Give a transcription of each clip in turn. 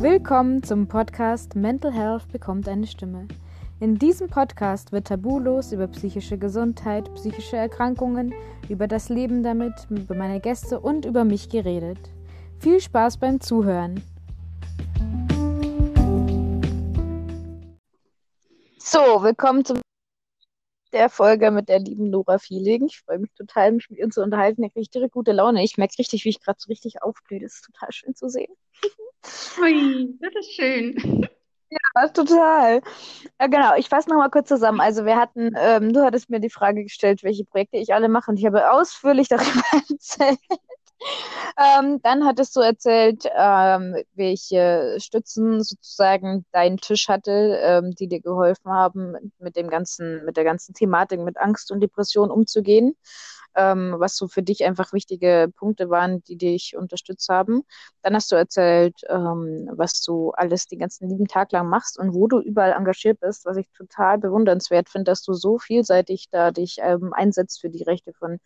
Willkommen zum Podcast Mental Health bekommt eine Stimme. In diesem Podcast wird tabulos über psychische Gesundheit, psychische Erkrankungen, über das Leben damit, über meine Gäste und über mich geredet. Viel Spaß beim Zuhören. So, willkommen zum der Folge mit der lieben Nora Feeling. Ich freue mich total, mich mit ihr zu unterhalten. Ich kriege direkt gute Laune. Ich merke richtig, wie ich gerade so richtig aufblühe. Das ist total schön zu sehen. Ui, das ist schön. Ja, total. Äh, genau, ich fasse nochmal kurz zusammen. Also wir hatten, ähm, du hattest mir die Frage gestellt, welche Projekte ich alle mache und ich habe ausführlich darüber erzählt. Ähm, dann hattest du erzählt, ähm, welche Stützen sozusagen dein Tisch hatte, ähm, die dir geholfen haben, mit dem ganzen, mit der ganzen Thematik, mit Angst und Depression umzugehen. Ähm, was so für dich einfach wichtige Punkte waren, die dich unterstützt haben. Dann hast du erzählt, ähm, was du alles den ganzen lieben Tag lang machst und wo du überall engagiert bist, was ich total bewundernswert finde, dass du so vielseitig da dich ähm, einsetzt für die Rechte von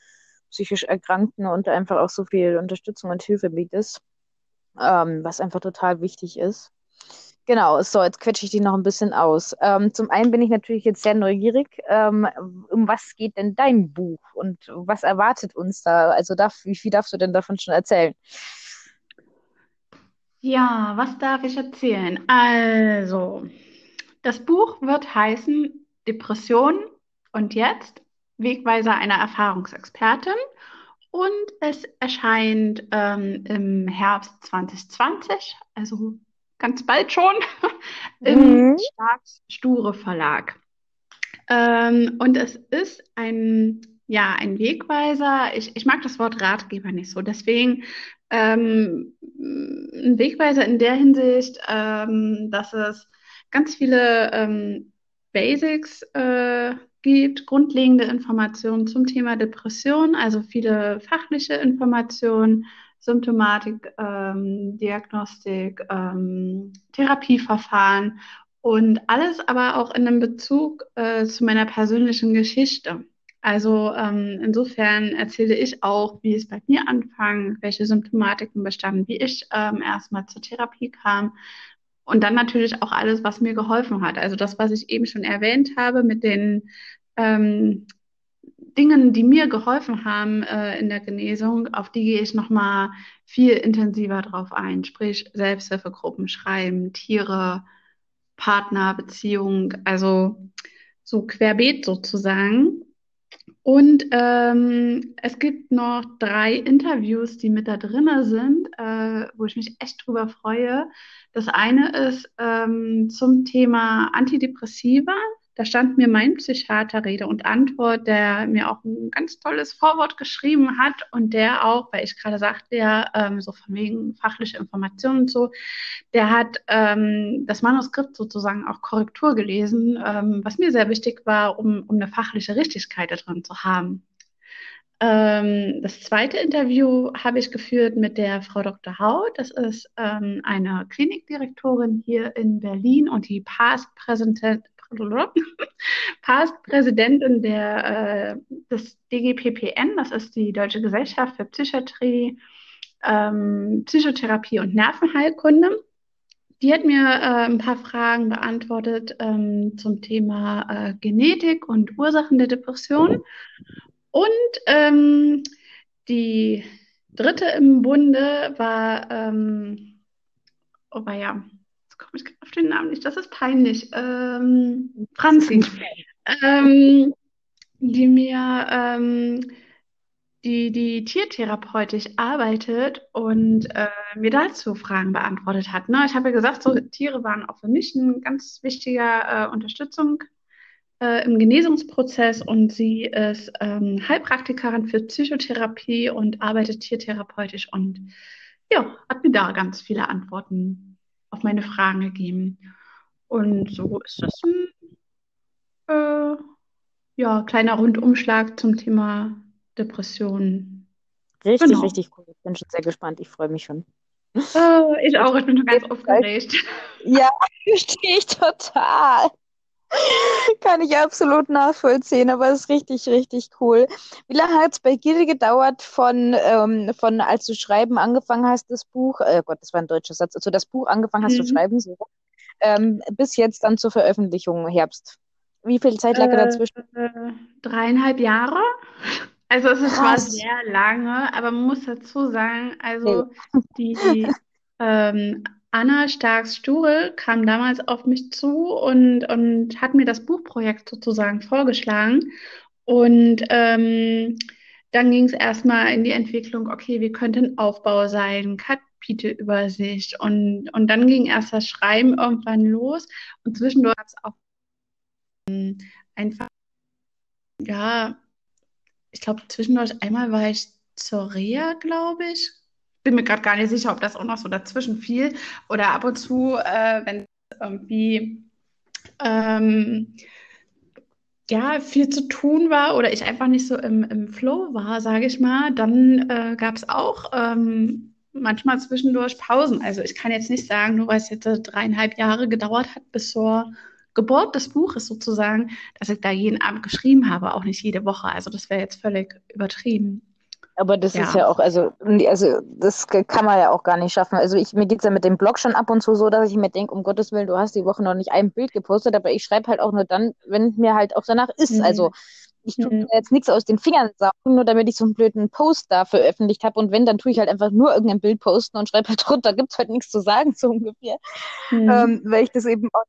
psychisch Erkrankten und einfach auch so viel Unterstützung und Hilfe bietest, ähm, was einfach total wichtig ist. Genau, so, jetzt quetsche ich dich noch ein bisschen aus. Ähm, zum einen bin ich natürlich jetzt sehr neugierig. Ähm, um was geht denn dein Buch und was erwartet uns da? Also darf, wie viel darfst du denn davon schon erzählen? Ja, was darf ich erzählen? Also, das Buch wird heißen Depression und jetzt Wegweiser einer Erfahrungsexpertin und es erscheint ähm, im Herbst 2020, also ganz bald schon, im mhm. Starks Sture Verlag. Ähm, und es ist ein, ja, ein Wegweiser. Ich, ich mag das Wort Ratgeber nicht so. Deswegen ähm, ein Wegweiser in der Hinsicht, ähm, dass es ganz viele ähm, Basics äh, gibt, grundlegende Informationen zum Thema Depression, also viele fachliche Informationen, Symptomatik, ähm, Diagnostik, ähm, Therapieverfahren und alles aber auch in einem Bezug äh, zu meiner persönlichen Geschichte. Also ähm, insofern erzähle ich auch, wie es bei mir anfing, welche Symptomatiken bestanden, wie ich ähm, erstmal zur Therapie kam, und dann natürlich auch alles, was mir geholfen hat. Also das, was ich eben schon erwähnt habe mit den ähm, Dingen, die mir geholfen haben äh, in der Genesung, auf die gehe ich nochmal viel intensiver drauf ein. Sprich, Selbsthilfegruppen schreiben, Tiere, Partner, Beziehung, also so querbeet sozusagen. Und ähm, es gibt noch drei Interviews, die mit da drin sind, äh, wo ich mich echt drüber freue. Das eine ist ähm, zum Thema Antidepressiva. Da stand mir mein Psychiater Rede und Antwort, der mir auch ein ganz tolles Vorwort geschrieben hat und der auch, weil ich gerade sagte ja, ähm, so von wegen fachliche Informationen und so, der hat ähm, das Manuskript sozusagen auch Korrektur gelesen, ähm, was mir sehr wichtig war, um, um eine fachliche Richtigkeit da drin zu haben. Ähm, das zweite Interview habe ich geführt mit der Frau Dr. Haut. Das ist ähm, eine Klinikdirektorin hier in Berlin und die Past Präsident Past-Präsidentin der, äh, des DGPPN, das ist die Deutsche Gesellschaft für Psychiatrie, ähm, Psychotherapie und Nervenheilkunde. Die hat mir äh, ein paar Fragen beantwortet ähm, zum Thema äh, Genetik und Ursachen der Depression. Und ähm, die dritte im Bunde war, ähm, oh ja, komme ich auf den Namen nicht, das ist peinlich. Ähm, Franzi, ähm, die mir ähm, die, die tiertherapeutisch arbeitet und äh, mir dazu Fragen beantwortet hat. Ne? Ich habe ja gesagt, so Tiere waren auch für mich eine ganz wichtige äh, Unterstützung äh, im Genesungsprozess und sie ist ähm, Heilpraktikerin für Psychotherapie und arbeitet tiertherapeutisch und ja, hat mir da ganz viele Antworten auf meine Fragen gegeben. Und so ist das ein äh, ja, kleiner Rundumschlag zum Thema Depressionen. Richtig, genau. richtig cool. Ich bin schon sehr gespannt. Ich freue mich schon. Oh, ich auch. Ich bin schon ganz aufgeregt. Ja, verstehe ich total. Kann ich absolut nachvollziehen, aber es ist richtig, richtig cool. Wie lange hat es bei dir gedauert von, ähm, von als du schreiben angefangen hast, das Buch, äh Gott, das war ein deutscher Satz, also das Buch angefangen hast zu Mhm. schreiben, so, ähm, bis jetzt dann zur Veröffentlichung Herbst? Wie viel Zeit lag Äh, dazwischen? dreieinhalb Jahre. Also es ist Krass. sehr lange, aber man muss dazu sagen, Nee. also die ähm, Anna Starks-Sturel kam damals auf mich zu und, und hat mir das Buchprojekt sozusagen vorgeschlagen. Und ähm, dann ging es erstmal in die Entwicklung, okay, wie könnte ein Aufbau sein, Kapitelübersicht und, und dann ging erst das Schreiben irgendwann los und zwischendurch gab es auch einfach, ja, ich glaube, zwischendurch einmal war ich zur Reha, glaube ich. Bin mir gerade gar nicht sicher, ob das auch noch so dazwischen fiel. Oder ab und zu, äh, wenn irgendwie ähm, ja, viel zu tun war oder ich einfach nicht so im, im Flow war, sage ich mal, dann äh, gab es auch ähm, manchmal zwischendurch Pausen. Also ich kann jetzt nicht sagen, nur weil es jetzt dreieinhalb Jahre gedauert hat bis zur Geburt des Buches sozusagen, dass ich da jeden Abend geschrieben habe, auch nicht jede Woche. Also das wäre jetzt völlig übertrieben. Aber das ist Ja. ja auch, also, also das kann man ja auch gar nicht schaffen. Also ich, mir geht's ja mit dem Blog schon ab und zu so, dass ich mir denke, um Gottes Willen, du hast die Woche noch nicht ein Bild gepostet, aber ich schreibe halt auch nur dann, wenn mir halt auch danach ist. Mhm. Also ich tue Mhm. mir jetzt nichts aus den Fingern saugen, nur damit ich so einen blöden Post da veröffentlicht habe. Und wenn, dann tue ich halt einfach nur irgendein Bild posten und schreibe halt drunter, gibt's halt nichts zu sagen, so ungefähr. Mhm. Ähm, weil ich das eben auch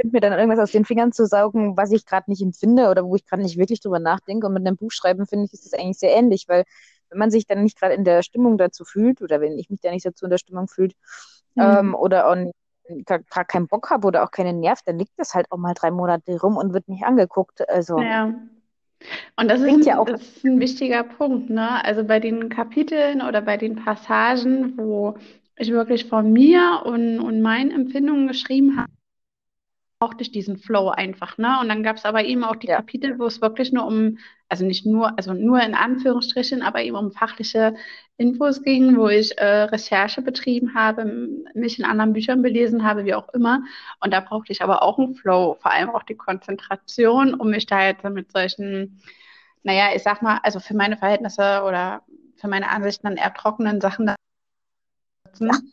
finde, mir dann irgendwas aus den Fingern zu saugen, was ich gerade nicht empfinde oder wo ich gerade nicht wirklich drüber nachdenke. Und mit einem Buchschreiben finde ich, ist das eigentlich sehr ähnlich, weil wenn man sich dann nicht gerade in der Stimmung dazu fühlt oder wenn ich mich da nicht dazu in der Stimmung fühlt ähm, Mhm. oder auch gar, gar keinen Bock habe oder auch keinen Nerv, dann liegt das halt auch mal drei Monate rum und wird nicht angeguckt. Also Ja. Und das ist ja ein, auch das ist ein wichtiger Punkt, ne? Also bei den Kapiteln oder bei den Passagen, wo ich wirklich von mir und, und meinen Empfindungen geschrieben habe, brauchte ich diesen Flow einfach, ne? Und dann gab es aber eben auch die ja. Kapitel, wo es wirklich nur um, also nicht nur, also nur in Anführungsstrichen, aber eben um fachliche Infos ging, wo ich äh, Recherche betrieben habe, mich in anderen Büchern belesen habe, wie auch immer. Und da brauchte ich aber auch einen Flow, vor allem auch die Konzentration, um mich da jetzt mit solchen, naja, ich sag mal, also für meine Verhältnisse oder für meine Ansichten dann eher trockenen Sachen da zu setzen.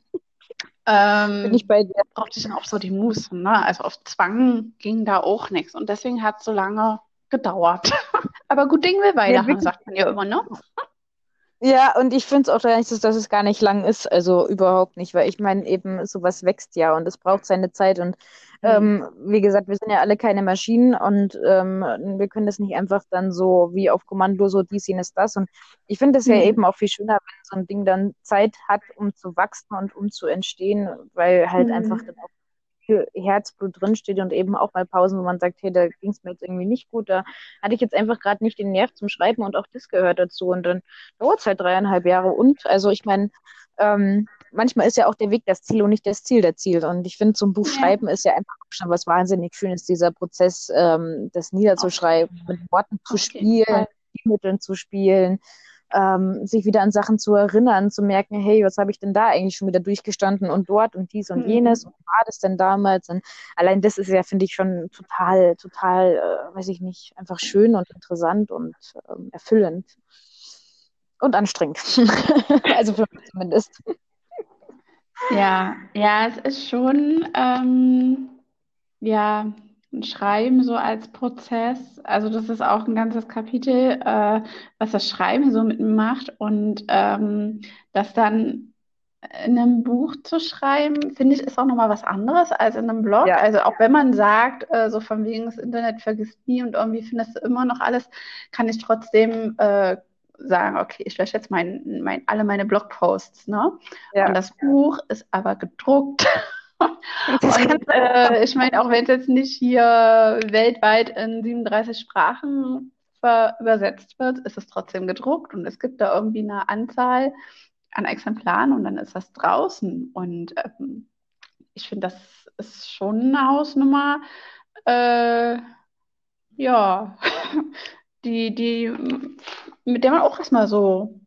Bin ich Ähm, bei dir. brauchte ich dann auch so die Muße, ne? Also auf Zwang ging da auch nichts. Und deswegen hat es so lange gedauert. Aber gut Ding will Ja, weiterhaben, wirklich. sagt man ja immer, ne? Ja, und ich finde es auch gar nicht, dass es gar nicht lang ist, also überhaupt nicht, weil ich meine eben, sowas wächst ja und es braucht seine Zeit und Hm. ähm, wie gesagt, wir sind ja alle keine Maschinen und ähm, wir können das nicht einfach dann so wie auf Kommando so dies, jenes, das und ich finde es ja Hm. eben auch viel schöner, wenn so ein Ding dann Zeit hat, um zu wachsen und um zu entstehen, weil halt einfach Hm. dann auch viel Herzblut drinsteht und eben auch mal Pausen, wo man sagt, hey, da ging es mir jetzt irgendwie nicht gut, da hatte ich jetzt einfach gerade nicht den Nerv zum Schreiben und auch das gehört dazu und dann dauert es halt dreieinhalb Jahre. Und, also ich meine, ähm, manchmal ist ja auch der Weg das Ziel und nicht das Ziel der Ziel. Und ich finde, so ein Buch Ja, schreiben ist ja einfach schon was wahnsinnig Schönes, dieser Prozess, ähm, das niederzuschreiben, mit Worten zu jeden spielen. Mitteln zu spielen, ähm, sich wieder an Sachen zu erinnern, zu merken, hey, was habe ich denn da eigentlich schon wieder durchgestanden und dort und dies und jenes Hm. und war das denn damals? Und allein das ist ja, finde ich, schon total, total, äh, weiß ich nicht, einfach schön und interessant und ähm, erfüllend und anstrengend. Also für mich zumindest. Ja, ja, es ist schon, ähm, ja, Schreiben so als Prozess. Also das ist auch ein ganzes Kapitel, äh, was das Schreiben so mit mir macht. Und ähm, das dann in einem Buch zu schreiben, finde ich, ist auch nochmal was anderes als in einem Blog. Ja, Also auch wenn man sagt, äh, so von wegen das Internet vergisst nie und irgendwie findest du immer noch alles, kann ich trotzdem äh, sagen, okay, ich lösche jetzt mein, mein, alle meine Blogposts, ne? Und ja. das Buch ist aber gedruckt. Und äh, ich meine, auch wenn es jetzt nicht hier weltweit in 37 Sprachen übersetzt wird, ist es trotzdem gedruckt und es gibt da irgendwie eine Anzahl an Exemplaren und dann ist das draußen. Und ähm, ich finde, das ist schon eine Hausnummer, äh, ja, die, die, mit der man auch erstmal so,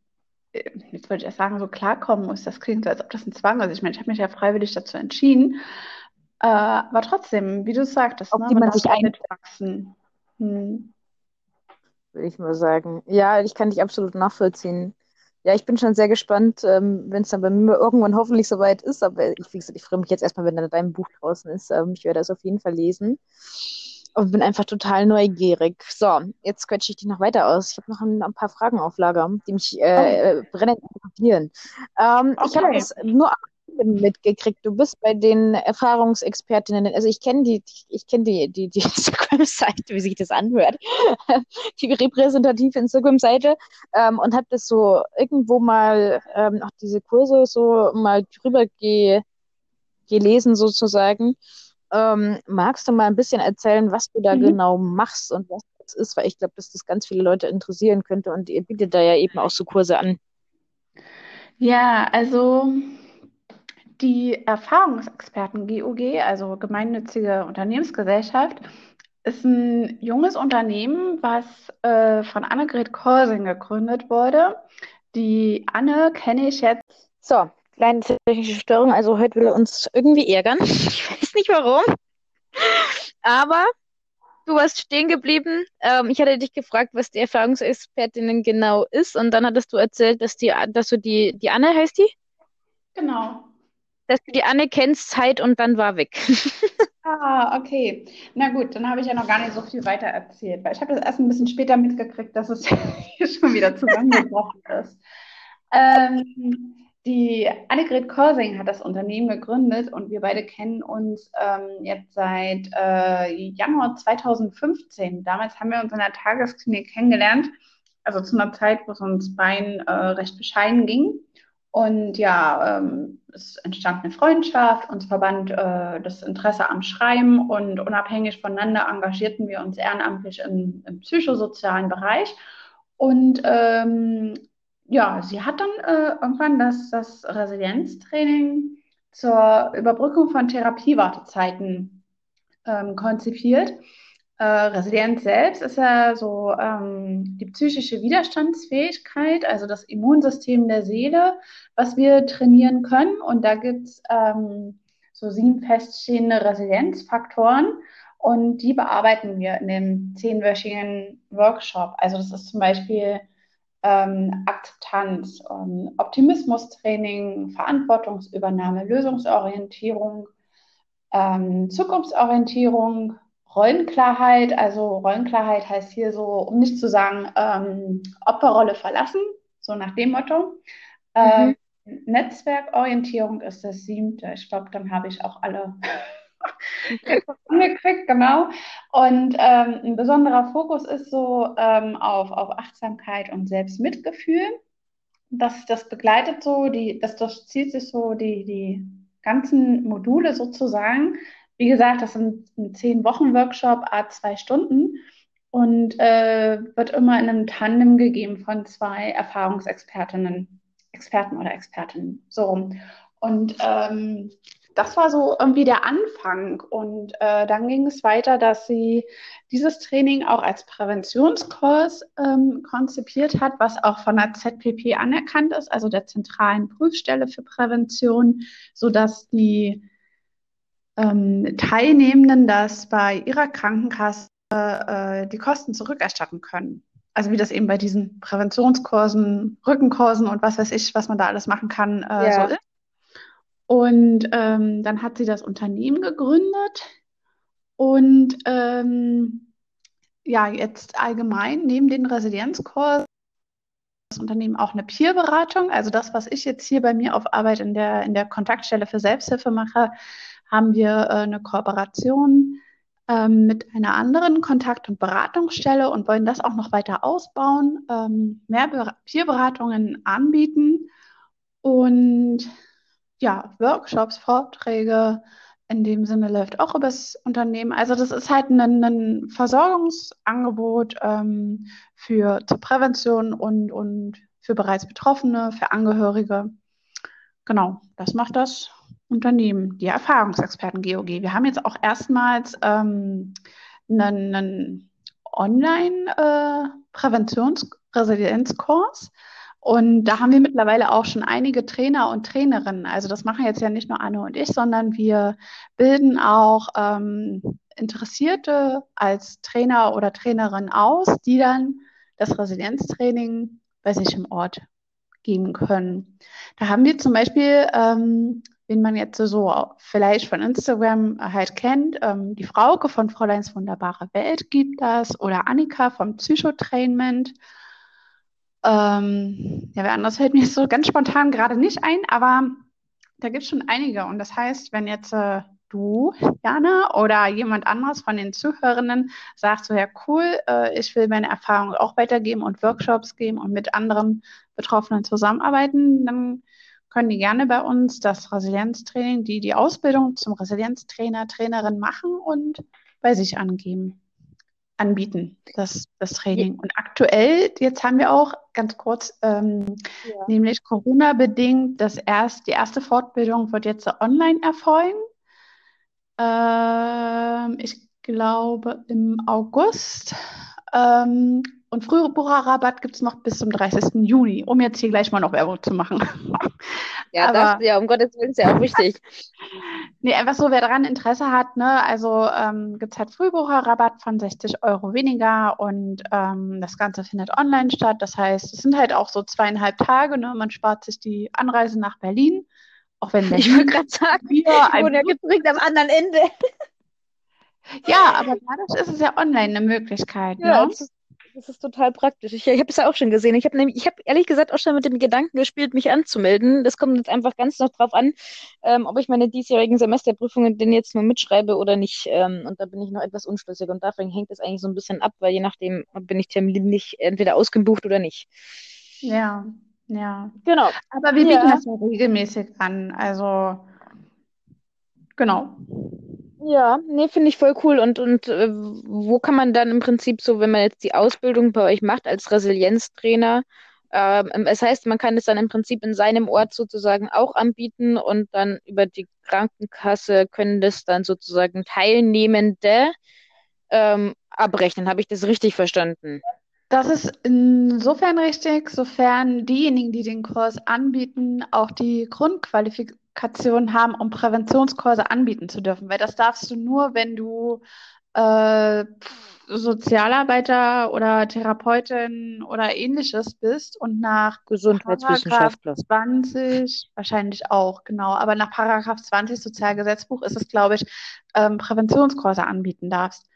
jetzt würde ich erst sagen, so klarkommen muss. Das klingt so, als ob das ein Zwang ist. Ich meine, ich habe mich ja freiwillig dazu entschieden. Äh, aber trotzdem, wie du sagtest, auf ne, die man sich da ein, mitwachsen. Hm. würde ich mal sagen. Ja, ich kann dich absolut nachvollziehen. Ja, ich bin schon sehr gespannt, ähm, wenn es dann bei mir irgendwann hoffentlich soweit ist. Aber ich, wie gesagt, ich freue mich jetzt erstmal, wenn dann dein Buch draußen ist. Ähm, ich werde das auf jeden Fall lesen. Und bin einfach total neugierig. So, jetzt quetsche ich dich noch weiter aus. Ich habe noch ein, ein paar Fragen auf Lager, die mich Oh, äh, äh, brennend interessieren. Ähm, ich habe okay. das nur mitgekriegt. Du bist bei den Erfahrungsexpertinnen. Also ich kenne die, ich kenne die, die, die Instagram-Seite, wie sich das anhört. Die repräsentative Instagram-Seite. Ähm, und habe das so irgendwo mal, ähm, auch diese Kurse so mal drüber ge gelesen sozusagen. Ähm, magst du mal ein bisschen erzählen, was du da Mhm. genau machst und was das ist? Weil ich glaube, dass das ganz viele Leute interessieren könnte und ihr bietet da ja eben auch so Kurse an. Ja, also die Erfahrungsexperten GUG, also gemeinnützige Unternehmensgesellschaft, ist ein junges Unternehmen, was äh, von Annegret Korsing gegründet wurde. Die Anne kenne ich jetzt. So, kleine technische Störung. Also heute will er uns irgendwie ärgern. Ich weiß nicht warum. Aber du warst stehen geblieben. Ähm, ich hatte dich gefragt, was die Erfahrungsexpertinnen genau ist. Und dann hattest du erzählt, dass die, dass du die, die Anne heißt die? Genau. Dass du die Anne kennst, Zeit und dann war weg. Ah, okay. Na gut, dann habe ich ja noch gar nicht so viel weiter erzählt, weil ich habe das erst ein bisschen später mitgekriegt, dass es hier schon wieder zusammengebrochen ist. Ähm, die Annegret Korsing hat das Unternehmen gegründet und wir beide kennen uns ähm, jetzt seit äh, Januar 2015. Damals haben wir uns in der Tagesklinik kennengelernt, also zu einer Zeit, wo es uns beiden äh, recht bescheiden ging. Und ja, ähm, es entstand eine Freundschaft, uns verband äh, das Interesse am Schreiben und unabhängig voneinander engagierten wir uns ehrenamtlich im, im psychosozialen Bereich. Und ähm, ja, sie hat dann äh, irgendwann das, das Resilienztraining zur Überbrückung von Therapiewartezeiten ähm, konzipiert. Äh, Resilienz selbst ist ja so ähm, die psychische Widerstandsfähigkeit, also das Immunsystem der Seele, was wir trainieren können. Und da gibt es ähm, so sieben feststehende Resilienzfaktoren. Und die bearbeiten wir in dem zehnwöchigen Workshop. Also das ist zum Beispiel ähm, Akzeptanz, ähm, Optimismustraining, Verantwortungsübernahme, Lösungsorientierung, ähm, Zukunftsorientierung, Rollenklarheit. Also Rollenklarheit heißt hier so, um nicht zu sagen, ähm, Opferrolle verlassen, so nach dem Motto. Ähm, Mhm. Netzwerkorientierung ist das siebte. Ich glaube, dann habe ich auch alle angekriegt, genau. Und ähm, ein besonderer Fokus ist so ähm, auf, auf Achtsamkeit und Selbstmitgefühl. Das, das begleitet so, die, das durchzieht sich so die, die ganzen Module sozusagen. Wie gesagt, das sind ein zehn Wochen Workshop, a zwei Stunden und äh, wird immer in einem Tandem gegeben von zwei Erfahrungsexpertinnen, Experten oder Expertinnen, so rum. Und ähm, das war so irgendwie der Anfang. Und äh, dann ging es weiter, dass sie dieses Training auch als Präventionskurs ähm, konzipiert hat, was auch von der ZPP anerkannt ist, also der zentralen Prüfstelle für Prävention, sodass die ähm, Teilnehmenden das bei ihrer Krankenkasse äh, die Kosten zurückerstatten können. Also wie das eben bei diesen Präventionskursen, Rückenkursen und was weiß ich, was man da alles machen kann, äh, so Ja. ist. Und ähm, dann hat sie das Unternehmen gegründet und ähm, ja, jetzt allgemein neben den Resilienzkursen das Unternehmen auch eine Peerberatung. Also das, was ich jetzt hier bei mir auf Arbeit in der, in der Kontaktstelle für Selbsthilfe mache, haben wir äh, eine Kooperation ähm, mit einer anderen Kontakt- und Beratungsstelle und wollen das auch noch weiter ausbauen, ähm, mehr Be Peerberatungen anbieten und ja, Workshops, Vorträge in dem Sinne läuft auch übers Unternehmen. Also das ist halt ein, ein Versorgungsangebot ähm, für zur Prävention und, und für bereits Betroffene, für Angehörige. Genau, das macht das Unternehmen, die Erfahrungsexperten GOG. Wir haben jetzt auch erstmals ähm, einen, einen Online-Präventions-Resilienzkurs Und da haben wir mittlerweile auch schon einige Trainer und Trainerinnen. Also das machen jetzt ja nicht nur Anne und ich, sondern wir bilden auch ähm, Interessierte als Trainer oder Trainerin aus, die dann das Resilienztraining bei sich im Ort geben können. Da haben wir zum Beispiel, ähm, wen man jetzt so vielleicht von Instagram halt kennt, ähm, die Frauke von Fräuleins Wunderbare Welt gibt das oder Annika vom Psychotrainment. Ähm, ja, wer anders fällt mir so ganz spontan gerade nicht ein, aber da gibt es schon einige. Und das heißt, wenn jetzt äh, du, Jana, oder jemand anderes von den Zuhörenden sagt so, ja cool, äh, ich will meine Erfahrung auch weitergeben und Workshops geben und mit anderen Betroffenen zusammenarbeiten, dann können die gerne bei uns das Resilienztraining, die die Ausbildung zum Resilienztrainer, Trainerin machen und bei sich angeben anbieten, das, das Training. Und aktuell, jetzt haben wir auch ganz kurz, ähm, ja. nämlich Corona-bedingt, das erst, die erste Fortbildung wird jetzt online erfolgen. Ähm, ich glaube im August. Ähm, und Frühbucherrabatt gibt es noch bis zum 30. Juni, um jetzt hier gleich mal noch Werbung zu machen. Ja, Aber, das, ja, um Gottes Willen ist ja auch wichtig. nee, einfach so, wer daran Interesse hat, ne, also ähm, gibt es halt Frühbucherrabatt von 60 Euro weniger und ähm, das Ganze findet online statt. Das heißt, es sind halt auch so zweieinhalb Tage, ne? Man spart sich die Anreise nach Berlin. Auch wenn Berlin, ich wollte gerade sagen, wir ich wohne ja gedrückt am anderen Ende. Ja, aber dadurch ist es ja online eine Möglichkeit. Ja, ne? Das ist total praktisch. Ich, ich habe es ja auch schon gesehen. Ich habe ich habe ehrlich gesagt auch schon mit dem Gedanken gespielt, mich anzumelden. Das kommt jetzt einfach ganz noch drauf an, ähm, ob ich meine diesjährigen Semesterprüfungen denn jetzt nur mitschreibe oder nicht. Ähm, und da bin ich noch etwas unschlüssig. Und davon hängt es eigentlich so ein bisschen ab, weil je nachdem bin ich terminlich entweder ausgebucht oder nicht. Ja, ja. Genau. Aber wir bieten ja. das ja regelmäßig an. Also, genau. Ja, nee, finde ich voll cool. Und, und äh, wo kann man dann im Prinzip so, wenn man jetzt die Ausbildung bei euch macht als Resilienztrainer, ähm, es heißt, man kann es dann im Prinzip in seinem Ort sozusagen auch anbieten und dann über die Krankenkasse können das dann sozusagen Teilnehmende ähm, abrechnen. Habe ich das richtig verstanden? Das ist insofern richtig, sofern diejenigen, die den Kurs anbieten, auch die Grundqualifikation Qualifikationen haben, um Präventionskurse anbieten zu dürfen. Weil das darfst du nur, wenn du äh, Sozialarbeiter oder Therapeutin oder ähnliches bist und nach Gesundheitswissenschaftler 20 wahrscheinlich auch, genau, aber nach Paragraph 20 Sozialgesetzbuch ist es, glaube ich, ähm, Präventionskurse anbieten darfst.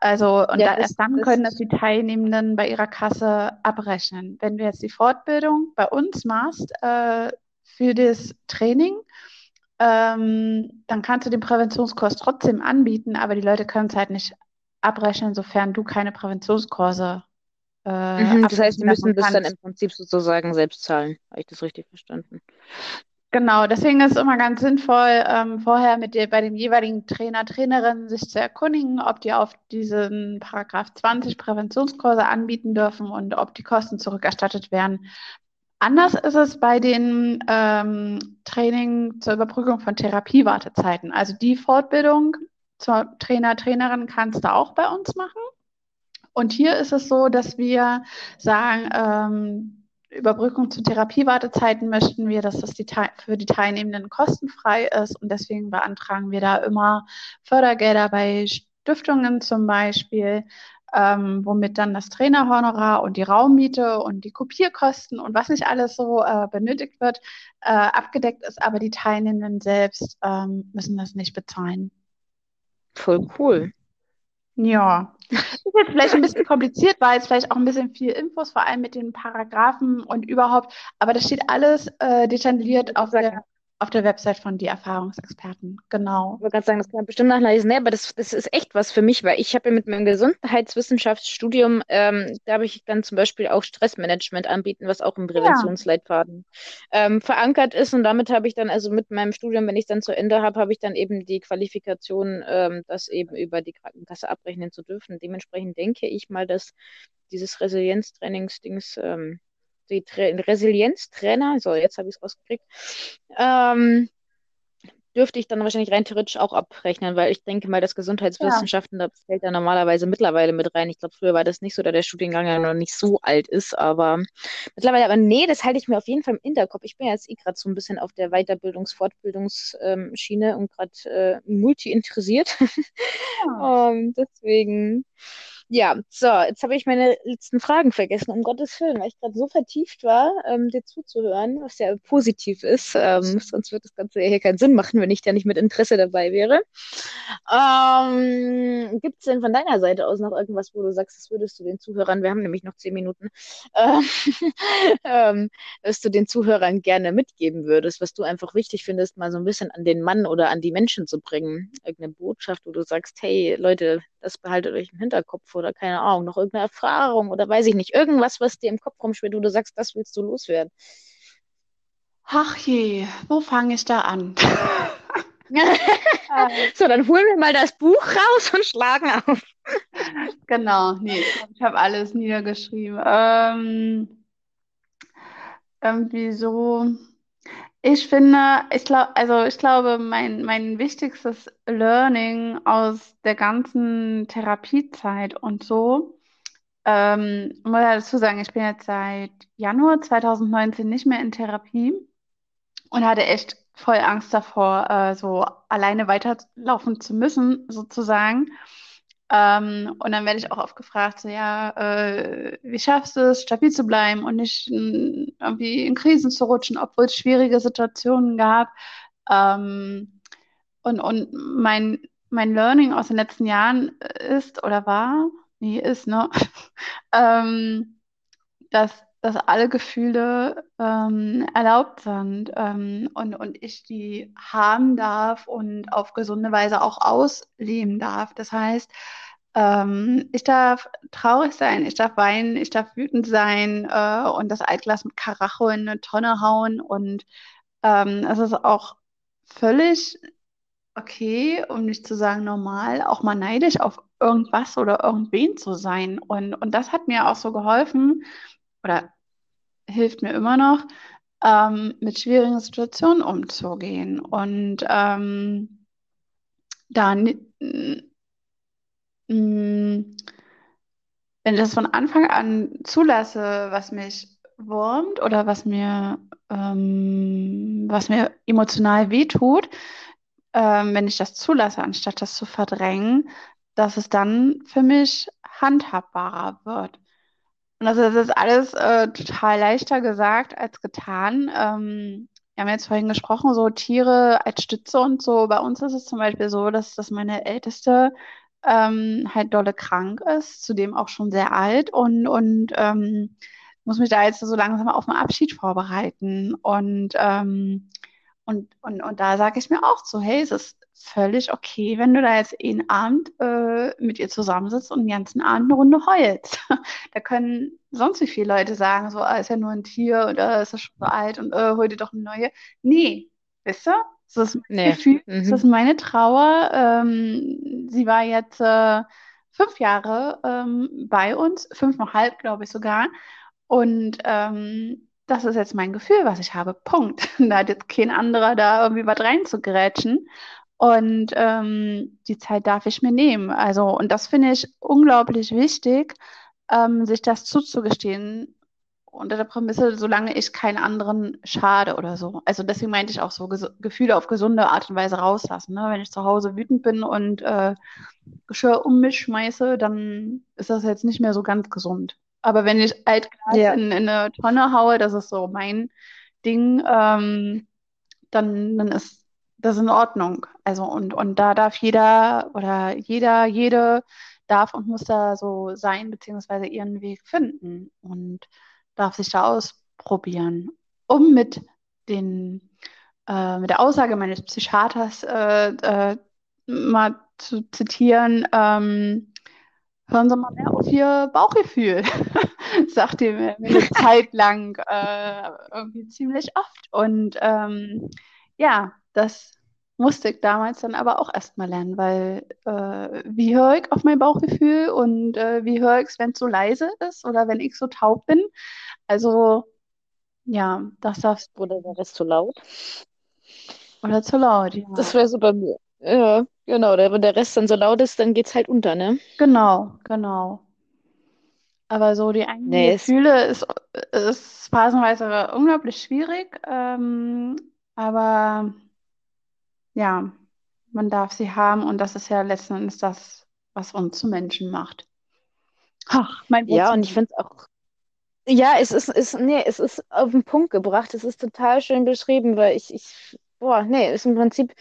Also, und ja, da, erst dann können das die Teilnehmenden bei ihrer Kasse abrechnen. Wenn du jetzt die Fortbildung bei uns machst, äh, für das Training, ähm, dann kannst du den Präventionskurs trotzdem anbieten, aber die Leute können es halt nicht abrechnen, sofern du keine Präventionskurse äh, mhm, Das heißt, die müssen das dann im Prinzip sozusagen selbst zahlen. Habe ich das richtig verstanden? Genau, deswegen ist es immer ganz sinnvoll, ähm, vorher mit dir bei dem jeweiligen Trainer, Trainerin sich zu erkundigen, ob die auf diesen Paragraph 20 Präventionskurse anbieten dürfen und ob die Kosten zurückerstattet werden. Anders ist es bei den ähm, Training zur Überbrückung von Therapiewartezeiten. Also die Fortbildung zur Trainer, Trainerin kannst du auch bei uns machen. Und hier ist es so, dass wir sagen, ähm, Überbrückung zu Therapiewartezeiten möchten wir, dass das die, für die Teilnehmenden kostenfrei ist. Und deswegen beantragen wir da immer Fördergelder bei Stiftungen zum Beispiel, ähm, womit dann das Trainerhonorar und die Raummiete und die Kopierkosten und was nicht alles so äh, benötigt wird, äh, abgedeckt ist, aber die Teilnehmenden selbst ähm, müssen das nicht bezahlen. Voll cool. Ja, ist jetzt vielleicht ein bisschen kompliziert, weil es vielleicht auch ein bisschen viel Infos, vor allem mit den Paragraphen und überhaupt, aber das steht alles äh, detailliert auf der auf der Website von die Erfahrungsexperten, genau. Ich wollte gerade sagen, das kann man bestimmt nachlesen, ne? aber das, das ist echt was für mich, weil ich habe ja mit meinem Gesundheitswissenschaftsstudium, ähm, da habe ich dann zum Beispiel auch Stressmanagement anbieten, was auch im Präventionsleitfaden ja. ähm, verankert ist und damit habe ich dann also mit meinem Studium, wenn ich es dann zu Ende habe, habe ich dann eben die Qualifikation, ähm, das eben über die Krankenkasse abrechnen zu dürfen. Dementsprechend denke ich mal, dass dieses Resilienztrainingsdings ähm, die Tra Resilienztrainer, so jetzt habe ich es rausgekriegt, ähm, dürfte ich dann wahrscheinlich rein theoretisch auch abrechnen, weil ich denke mal, dass Gesundheitswissenschaften, ja. das fällt da normalerweise mittlerweile mit rein. Ich glaube, früher war das nicht so, da der Studiengang ja noch nicht so alt ist, aber mittlerweile, aber nee, das halte ich mir auf jeden Fall im Hinterkopf. Ich bin jetzt eh gerade so ein bisschen auf der Weiterbildungs-, Fortbildungsschiene und gerade äh, multi interessiert. Ja. um, deswegen ja, so, jetzt habe ich meine letzten Fragen vergessen, um Gottes Willen, weil ich gerade so vertieft war, ähm, dir zuzuhören, was ja positiv ist. Ähm, sonst wird das Ganze ja hier keinen Sinn machen, wenn ich da nicht mit Interesse dabei wäre. Ähm, Gibt es denn von deiner Seite aus noch irgendwas, wo du sagst, das würdest du den Zuhörern, wir haben nämlich noch zehn Minuten, äh, ähm, was du den Zuhörern gerne mitgeben würdest, was du einfach wichtig findest, mal so ein bisschen an den Mann oder an die Menschen zu bringen? Irgendeine Botschaft, wo du sagst, hey Leute, das behaltet euch im Hinterkopf oder keine Ahnung, noch irgendeine Erfahrung oder weiß ich nicht, irgendwas, was dir im Kopf rumschwirrt, wo du sagst, das willst du loswerden. Ach je, wo fange ich da an? so, dann holen wir mal das Buch raus und schlagen auf. Genau, nee, ich habe alles niedergeschrieben. Ähm, irgendwie so ich finde, ich glaube, also ich glaube, mein, mein wichtigstes Learning aus der ganzen Therapiezeit und so, ähm, muss ja dazu sagen, ich bin jetzt seit Januar 2019 nicht mehr in Therapie und hatte echt voll Angst davor, äh, so alleine weiterlaufen zu müssen, sozusagen. Ähm, und dann werde ich auch oft gefragt, so, ja, äh, wie schaffst du es, stabil zu bleiben und nicht in, irgendwie in Krisen zu rutschen, obwohl es schwierige Situationen gab. Ähm, und und mein, mein Learning aus den letzten Jahren ist oder war, nee, ist, ne, ähm, dass, dass alle Gefühle ähm, erlaubt sind ähm, und, und ich die haben darf und auf gesunde Weise auch ausleben darf. Das heißt, ähm, ich darf traurig sein, ich darf weinen, ich darf wütend sein äh, und das Altglas mit Karacho in eine Tonne hauen und ähm, es ist auch völlig okay, um nicht zu sagen normal, auch mal neidisch auf irgendwas oder irgendwen zu sein. Und, und das hat mir auch so geholfen oder hilft mir immer noch, ähm, mit schwierigen Situationen umzugehen. Und ähm, da Mm, wenn ich das von Anfang an zulasse, was mich wurmt oder was mir, ähm, was mir emotional wehtut, ähm, wenn ich das zulasse, anstatt das zu verdrängen, dass es dann für mich handhabbarer wird. Und das ist alles äh, total leichter gesagt als getan. Ähm, wir haben jetzt vorhin gesprochen, so Tiere als Stütze und so. Bei uns ist es zum Beispiel so, dass, dass meine älteste ähm, halt dolle krank ist, zudem auch schon sehr alt und, und ähm, muss mich da jetzt so langsam auf den Abschied vorbereiten. Und, ähm, und, und, und da sage ich mir auch so, hey, es ist völlig okay, wenn du da jetzt einen Abend äh, mit ihr zusammensitzt und den ganzen Abend eine Runde heulst. da können sonst wie viele Leute sagen, so, ah, ist ja nur ein Tier oder ist er schon so alt und äh, hol dir doch eine neue. Nee, wisst ihr? Das ist mein nee. Gefühl, mhm. das ist meine Trauer. Ähm, sie war jetzt äh, fünf Jahre ähm, bei uns, fünfeinhalb, glaube ich sogar. Und ähm, das ist jetzt mein Gefühl, was ich habe. Punkt. Da hat jetzt kein anderer da irgendwie was reinzugrätschen. Und ähm, die Zeit darf ich mir nehmen. Also, und das finde ich unglaublich wichtig, ähm, sich das zuzugestehen, unter der Prämisse, solange ich keinen anderen schade oder so. Also deswegen meinte ich auch so, Gefühle auf gesunde Art und Weise rauslassen. Ne? Wenn ich zu Hause wütend bin und äh, Geschirr um mich schmeiße, dann ist das jetzt nicht mehr so ganz gesund. Aber wenn ich Altglas ja. in, in, eine Tonne haue, das ist so mein Ding, ähm, dann, dann ist das in Ordnung. Also und, und da darf jeder oder jeder, jede darf und muss da so sein, beziehungsweise ihren Weg finden. Und darf sich da ausprobieren, um mit den äh, mit der Aussage meines Psychiaters äh, äh, mal zu zitieren, ähm, hören Sie mal mehr auf Ihr Bauchgefühl, sagt er mir eine Zeit lang äh, irgendwie ziemlich oft. Und ähm, ja, das musste ich damals dann aber auch erstmal lernen, weil äh, wie höre ich auf mein Bauchgefühl und äh, wie höre ich es, wenn es so leise ist oder wenn ich so taub bin. Also ja, das darfst Oder war das zu laut? Oder zu laut, ja. Das wäre so bei mir. Ja, genau. Wenn der Rest dann so laut ist, dann geht's halt unter, ne? Genau, genau. Aber so die eigenen Nee, es, Gefühle ist, ist phasenweise unglaublich schwierig. Ähm, aber ja, man darf sie haben und das ist ja letzten Endes das, was uns zu Menschen macht. Ach, mein Wort ja, und ich finde es auch, ja, es ist, ist, nee, es ist auf den Punkt gebracht. Es ist total schön beschrieben, weil ich, ich, boah, nee, ist im Prinzip,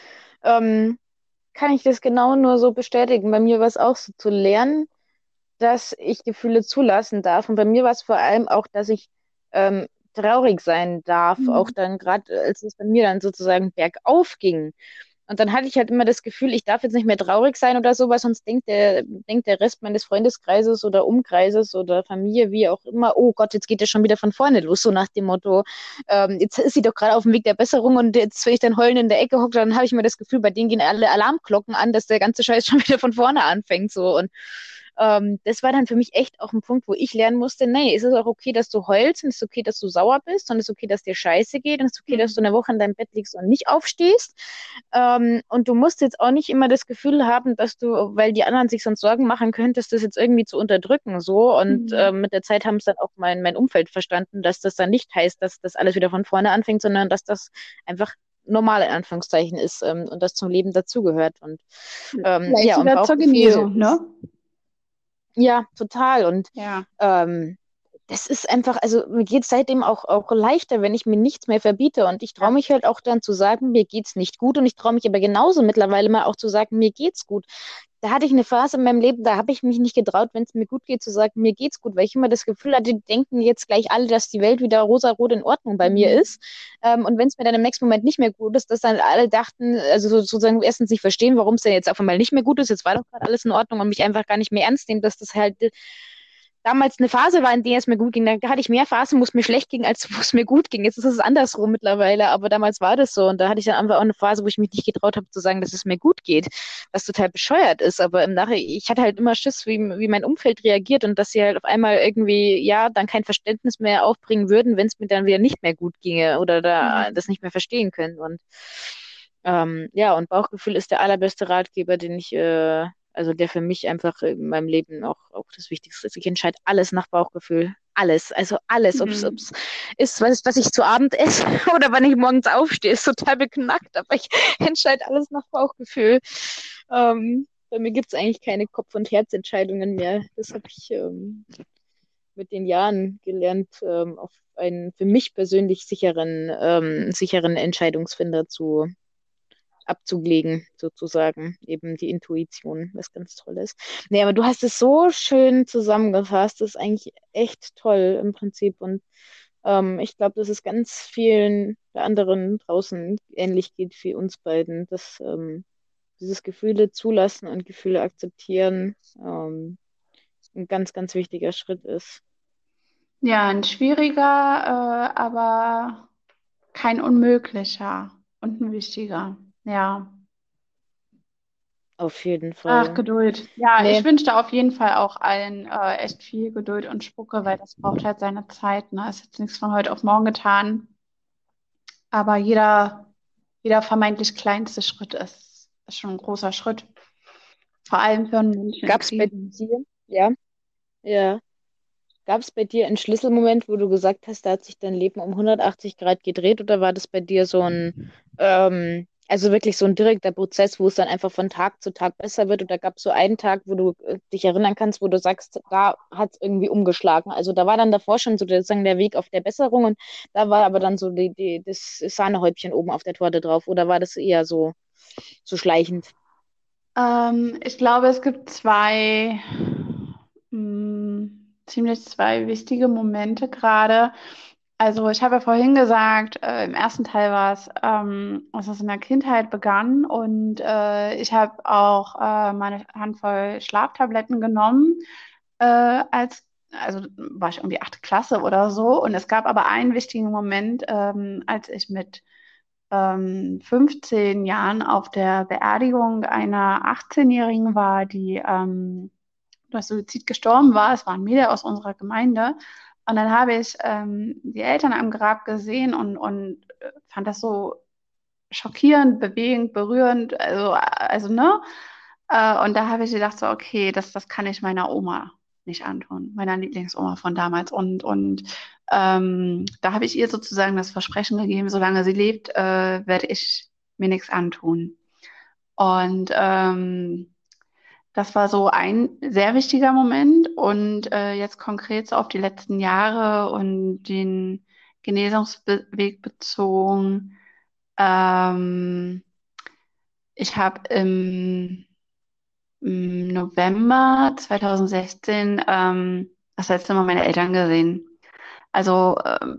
ähm, kann ich das genau nur so bestätigen. Bei mir war es auch so zu lernen. dass ich Gefühle zulassen darf. Und bei mir war es vor allem auch, dass ich ähm, traurig sein darf, auch Mhm. dann gerade, als es bei mir dann sozusagen bergauf ging. Und dann hatte ich halt immer das Gefühl, ich darf jetzt nicht mehr traurig sein oder so, weil sonst denkt der, denkt der Rest meines Freundeskreises oder Umkreises oder Familie, wie auch immer, oh Gott, jetzt geht er schon wieder von vorne los, so nach dem Motto, ähm, jetzt ist sie doch gerade auf dem Weg der Besserung und jetzt, wenn ich dann heulend in der Ecke hocke, dann habe ich immer das Gefühl, bei denen gehen alle Alarmglocken an, dass der ganze Scheiß schon wieder von vorne anfängt, so. Und ähm, das war dann für mich echt auch ein Punkt, wo ich lernen musste, nee, es ist auch okay, dass du heulst und es ist okay, dass du sauer bist und es ist okay, dass dir scheiße geht und es ist okay, dass du Mhm. eine Woche in deinem Bett liegst und nicht aufstehst. Ähm, und du musst jetzt auch nicht immer das Gefühl haben, dass du, weil die anderen sich sonst Sorgen machen könntest, das jetzt irgendwie zu unterdrücken, so. Und Mhm. ähm, mit der Zeit haben es dann auch mein, mein Umfeld verstanden, dass das dann nicht heißt, dass das alles wieder von vorne anfängt, sondern dass das einfach normal in Anführungszeichen ist ähm, und das zum Leben dazugehört. Und ähm, Vielleicht ja, und sogar zur Genesung, ne? Ja total. Und Ja. ähm, das ist einfach, also mir geht es seitdem auch, auch leichter, wenn ich mir nichts mehr verbiete. Und ich traue mich halt auch dann zu sagen, mir geht's nicht gut. Und ich traue mich aber genauso mittlerweile mal auch zu sagen, mir geht's gut. Da hatte ich eine Phase in meinem Leben, da habe ich mich nicht getraut, wenn es mir gut geht, zu sagen, mir geht's gut, weil ich immer das Gefühl hatte, die denken jetzt gleich alle, dass die Welt wieder rosarot in Ordnung bei mir Mhm. ist. Ähm, und wenn es mir dann im nächsten Moment nicht mehr gut ist, dass dann alle dachten, also sozusagen erstens nicht verstehen, warum es denn jetzt auf einmal nicht mehr gut ist, jetzt war doch gerade alles in Ordnung und mich einfach gar nicht mehr ernst nehmen, dass das halt damals eine Phase war, in der es mir gut ging. Da hatte ich mehr Phasen, wo es mir schlecht ging, als wo es mir gut ging. Jetzt ist es andersrum mittlerweile, aber damals war das so. Und da hatte ich dann einfach auch eine Phase, wo ich mich nicht getraut habe zu sagen, dass es mir gut geht, was total bescheuert ist. Aber im Nachhinein, ich hatte halt immer Schiss, wie, wie mein Umfeld reagiert und dass sie halt auf einmal irgendwie, ja, dann kein Verständnis mehr aufbringen würden, wenn es mir dann wieder nicht mehr gut ginge oder da Mhm. das nicht mehr verstehen können. Und ähm, ja, und Bauchgefühl ist der allerbeste Ratgeber, den ich, äh, also der für mich einfach in meinem Leben auch, auch das Wichtigste ist. Ich entscheide alles nach Bauchgefühl. Alles, also alles, ob es Mhm. ist, was, was ich zu Abend esse oder wann ich morgens aufstehe, ist total beknackt, aber ich entscheide alles nach Bauchgefühl. Ähm, bei mir gibt es eigentlich keine Kopf- und Herzentscheidungen mehr. Das habe ich ähm, mit den Jahren gelernt, ähm, auf einen für mich persönlich sicheren, ähm, sicheren Entscheidungsfinder zu abzulegen, sozusagen. Eben die Intuition, was ganz toll ist. Nee, aber du hast es so schön zusammengefasst. Das ist eigentlich echt toll im Prinzip. Und ähm, ich glaube, dass es ganz vielen anderen draußen ähnlich geht wie uns beiden, dass ähm, dieses Gefühle zulassen und Gefühle akzeptieren ähm, ein ganz, ganz wichtiger Schritt ist. Ja, ein schwieriger, äh, aber kein unmöglicher und ein wichtiger. Ja. Auf jeden Ach, Fall. Geduld. Ja, ich Nee, wünsche da auf jeden Fall auch allen äh, echt viel Geduld und Spucke, weil das braucht halt seine Zeit. Ne? Ist jetzt nichts von heute auf morgen getan. Aber jeder, jeder vermeintlich kleinste Schritt ist, ist schon ein großer Schritt. Vor allem für einen Menschen gab es bei dir, ja, ja, gab es bei dir einen Schlüsselmoment, wo du gesagt hast, da hat sich dein Leben um 180 Grad gedreht oder war das bei dir so ein, ähm, also wirklich so ein direkter Prozess, wo es dann einfach von Tag zu Tag besser wird oder gab es so einen Tag, wo du äh, dich erinnern kannst, wo du sagst, da hat es irgendwie umgeschlagen. Also da war dann davor schon sozusagen der Weg auf der Besserung und da war aber dann so die, die, das Sahnehäubchen oben auf der Torte drauf oder war das eher so, so schleichend? Ähm, ich glaube, es gibt zwei, mh, ziemlich zwei wichtige Momente gerade. Also ich habe ja vorhin gesagt, äh, im ersten Teil war es, ähm, als es in der Kindheit begann und äh, ich habe auch äh, meine Handvoll Schlaftabletten genommen, äh, als, also war ich irgendwie achte Klasse oder so und es gab aber einen wichtigen Moment, ähm, als ich mit ähm, 15 Jahren auf der Beerdigung einer 18-Jährigen war, die ähm, durch Suizid gestorben war. Es war ein Mädel aus unserer Gemeinde. Und dann habe ich ähm, die Eltern am Grab gesehen und, und äh, fand das so schockierend, bewegend, berührend, also, also ne? Äh, und da habe ich gedacht, so, okay, das, das kann ich meiner Oma nicht antun, meiner Lieblingsoma von damals. Und, und ähm, da habe ich ihr sozusagen das Versprechen gegeben, solange sie lebt, äh, werde ich mir nichts antun. Und ähm, das war so ein sehr wichtiger Moment. Und äh, jetzt konkret so auf die letzten Jahre und den Genesungsweg bezogen. Ähm, ich habe im, im, November 2016 ähm, das letzte Mal meine Eltern gesehen. Also äh,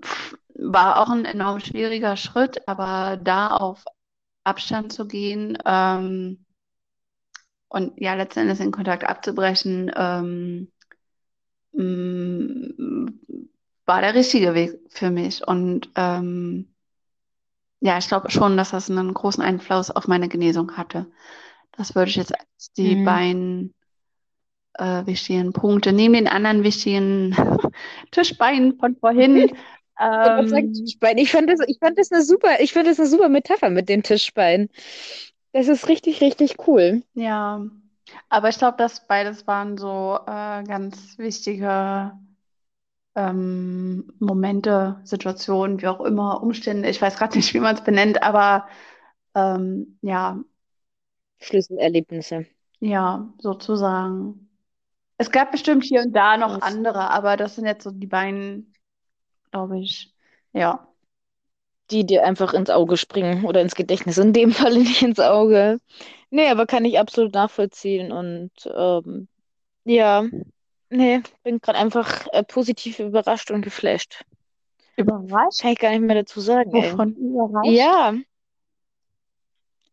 war auch ein enorm schwieriger Schritt, aber da auf Abstand zu gehen ähm, und ja, letzten Endes den Kontakt abzubrechen, ähm, mm, war der richtige Weg für mich. Und ähm, ja, ich glaube schon, dass das einen großen Einfluss auf meine Genesung hatte. Das würde ich jetzt als die mhm. beiden äh, wichtigen Punkte neben den anderen wichtigen Tischbeinen von vorhin. Ähm, ich fand das, ich fand das eine super, ich fand das eine super Metapher mit den Tischbeinen. Das ist richtig, richtig cool. Ja, aber ich glaube, dass beides waren so äh, ganz wichtige ähm, Momente, Situationen, wie auch immer, Umstände. Ich weiß gerade nicht, wie man es benennt, aber ähm, ja. Schlüsselerlebnisse. Ja, sozusagen. Es gab bestimmt hier und da noch andere, aber das sind jetzt so die beiden, glaube ich. Ja. Die dir einfach ins Auge springen oder ins Gedächtnis, in dem Fall nicht ins Auge. Nee, aber kann ich absolut nachvollziehen und ähm, ja, nee, bin gerade einfach äh, positiv überrascht und geflasht. Überrascht? Kann ich gar nicht mehr dazu sagen. Wovon überrascht? Ja.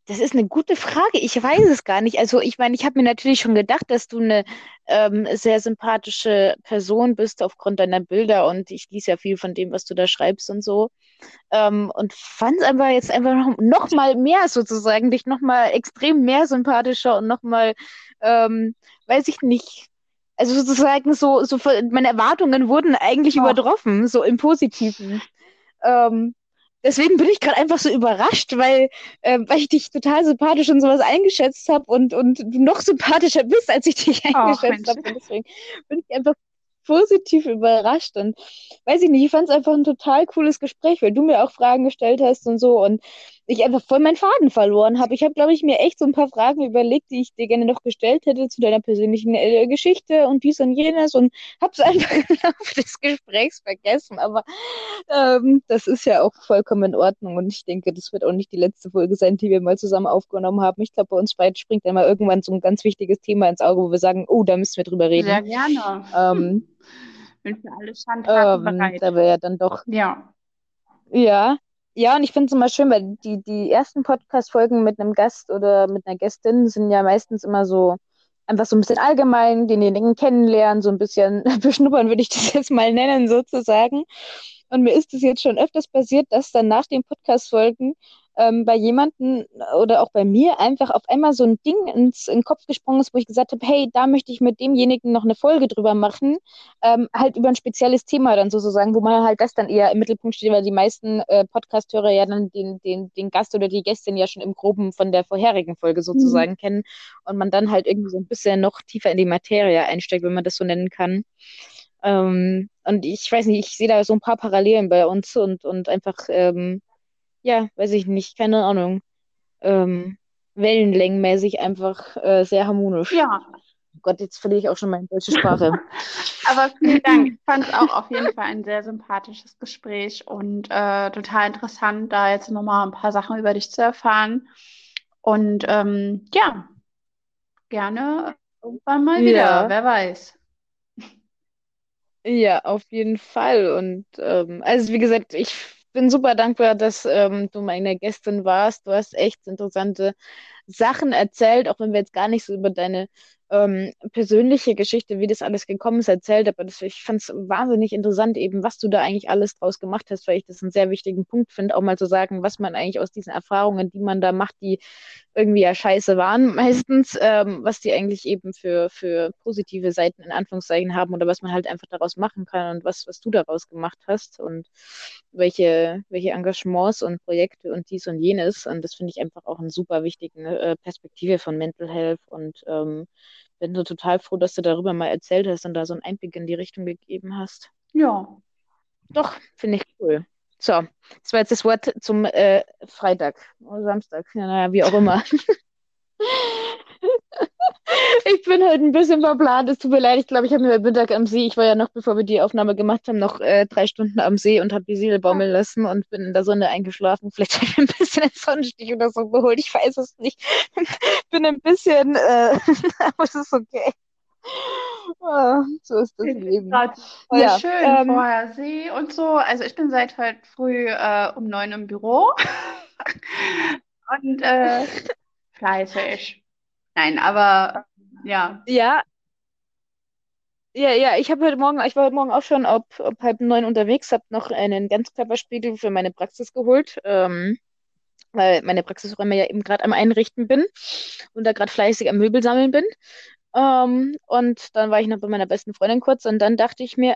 Das ist eine gute Frage. Ich weiß es gar nicht. Also ich meine, ich habe mir natürlich schon gedacht, dass du eine ähm, sehr sympathische Person bist aufgrund deiner Bilder und ich lese ja viel von dem, was du da schreibst und so. Ähm, und fand es aber jetzt einfach noch, noch mal mehr sozusagen, dich noch mal extrem mehr sympathischer und noch mal, ähm, weiß ich nicht, also sozusagen so, so meine Erwartungen wurden eigentlich oh. übertroffen, so im Positiven. Ähm, deswegen bin ich gerade einfach so überrascht, weil, äh, weil ich dich total sympathisch und sowas eingeschätzt habe und, und du noch sympathischer bist, als ich dich eingeschätzt habe. Deswegen bin ich einfach positiv überrascht und weiß ich nicht, ich fand es einfach ein total cooles Gespräch, weil du mir auch Fragen gestellt hast und so und ich einfach voll meinen Faden verloren habe. Ich habe, glaube ich, mir echt so ein paar Fragen überlegt, die ich dir gerne noch gestellt hätte zu deiner persönlichen äh, Geschichte und dies und jenes und habe es einfach im Laufe des Gesprächs vergessen. Aber ähm, das ist ja auch vollkommen in Ordnung und ich denke, das wird auch nicht die letzte Folge sein, die wir mal zusammen aufgenommen haben. Ich glaube, bei uns beiden springt dann mal irgendwann so ein ganz wichtiges Thema ins Auge, wo wir sagen, oh, da müssen wir drüber reden. Sehr gerne. Ähm, Bin für alle Schandtaten ähm, bereit. Da wir ja dann doch. Ja. Ja, ja, und ich finde es immer schön, weil die, die ersten Podcast-Folgen mit einem Gast oder mit einer Gästin sind ja meistens immer so einfach so ein bisschen allgemein, denjenigen kennenlernen, so ein bisschen beschnuppern, würde ich das jetzt mal nennen, sozusagen. Und mir ist es jetzt schon öfters passiert, dass dann nach den Podcast-Folgen ähm, bei jemandem oder auch bei mir einfach auf einmal so ein Ding ins in den Kopf gesprungen ist, wo ich gesagt habe, hey, da möchte ich mit demjenigen noch eine Folge drüber machen, ähm, halt über ein spezielles Thema dann sozusagen, wo man halt das dann eher im Mittelpunkt steht, weil die meisten äh, Podcast-Hörer ja dann den, den, den Gast oder die Gästin ja schon im Groben von der vorherigen Folge sozusagen mhm. kennen und man dann halt irgendwie so ein bisschen noch tiefer in die Materie einsteigt, wenn man das so nennen kann. Ähm, und ich weiß nicht, ich sehe da so ein paar Parallelen bei uns und, und einfach ähm, ja, weiß ich nicht, keine Ahnung, ähm, wellenlängenmäßig einfach äh, sehr harmonisch. Ja. Oh Gott, jetzt verliere ich auch schon meine deutsche Sprache. Aber vielen Dank. Ich fand es auch auf jeden Fall ein sehr sympathisches Gespräch und äh, total interessant, da jetzt nochmal ein paar Sachen über dich zu erfahren. Und ähm, ja, gerne irgendwann mal wieder, ja. wer weiß. Ja, auf jeden Fall. Und ähm, also wie gesagt, ich bin super dankbar, dass ähm, du meine Gästin warst. Du hast echt interessante Sachen erzählt, auch wenn wir jetzt gar nicht so über deine ähm, persönliche Geschichte, wie das alles gekommen ist, erzählt. Aber das, ich fand es wahnsinnig interessant, eben, was du da eigentlich alles draus gemacht hast, weil ich das einen sehr wichtigen Punkt finde, auch mal zu sagen, was man eigentlich aus diesen Erfahrungen, die man da macht, die irgendwie ja scheiße waren meistens, ähm, was die eigentlich eben für, für positive Seiten in Anführungszeichen haben oder was man halt einfach daraus machen kann und was, was du daraus gemacht hast und welche, welche Engagements und Projekte und dies und jenes. Und das finde ich einfach auch eine super wichtige äh, Perspektive von Mental Health und ähm, bin so total froh, dass du darüber mal erzählt hast und da so einen Einblick in die Richtung gegeben hast. Ja. Doch, finde ich cool. So, das war jetzt das Wort zum äh, Freitag oder Samstag, ja, naja, wie auch immer. ich bin heute ein bisschen verplant. Es tut mir leid. Ich glaube, ich habe mir heute Mittag am See, ich war ja noch, bevor wir die Aufnahme gemacht haben, noch äh, drei Stunden am See und habe die Seele baumeln lassen und bin in der Sonne eingeschlafen. Vielleicht habe ich ein bisschen einen Sonnenstich oder so geholt. Ich weiß es nicht. bin ein bisschen, äh, aber es ist okay. Ah, so ist das Leben. Voll ja, schön, ähm, vorher See und so. Also ich bin seit heute früh äh, um neun im Büro und äh, fleißig. Nein, aber ja. Ja. Ja, ja, ich habe heute Morgen, ich war heute Morgen auch schon ob, ob halb neun unterwegs, habe noch einen Ganzkörperspiegel für meine Praxis geholt, ähm, weil meine Praxisräume ja eben gerade am Einrichten bin und da gerade fleißig am Möbel sammeln bin. Ähm, und dann war ich noch bei meiner besten Freundin kurz und dann dachte ich mir,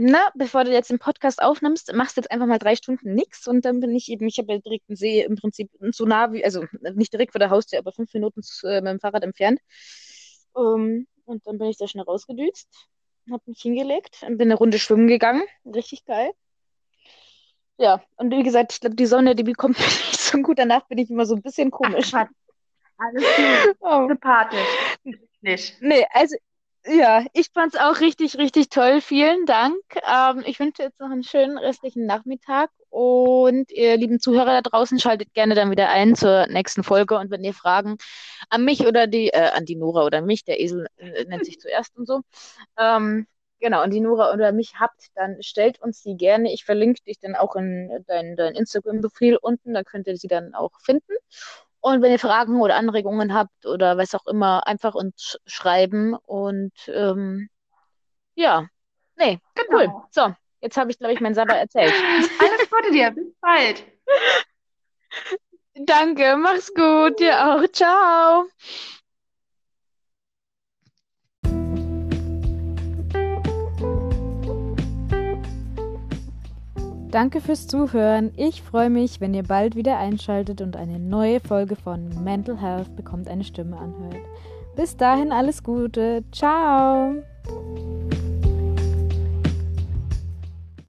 na, bevor du jetzt den Podcast aufnimmst, machst du jetzt einfach mal drei Stunden nichts und dann bin ich eben, ich habe ja direkt einen See im Prinzip so nah wie, also nicht direkt vor der Haustür, aber fünf Minuten äh, mit dem Fahrrad entfernt. Um, ähm, und dann bin ich da schnell rausgedüst, habe mich hingelegt und bin eine Runde schwimmen gegangen. Richtig geil. Ja, und wie gesagt, ich glaube, die Sonne, die bekommt mich nicht so gut. Danach bin ich immer so ein bisschen komisch. Ach, alles gut. Oh. Sympathisch. Nicht. Nee, also ja, ich fand es auch richtig, richtig toll. Vielen Dank. Ähm, ich wünsche jetzt noch einen schönen restlichen Nachmittag und ihr lieben Zuhörer da draußen schaltet gerne dann wieder ein zur nächsten Folge und wenn ihr Fragen an mich oder die, äh, an die Nora oder mich, der Esel äh, nennt sich zuerst und so, ähm, genau, an die Nora oder mich habt, dann stellt uns die gerne. Ich verlinke dich dann auch in dein, dein Instagram-Profil unten, da könnt ihr sie dann auch finden. Und wenn ihr Fragen oder Anregungen habt oder was auch immer, einfach uns schreiben. Und ähm, ja, nee, genau. cool. So, jetzt habe ich, glaube ich, mein Sabber erzählt. Alles Gute dir, bis bald. Danke, mach's gut, dir auch. Ciao. Danke fürs Zuhören. Ich freue mich, wenn ihr bald wieder einschaltet und eine neue Folge von Mental Health bekommt eine Stimme anhört. Bis dahin alles Gute. Ciao.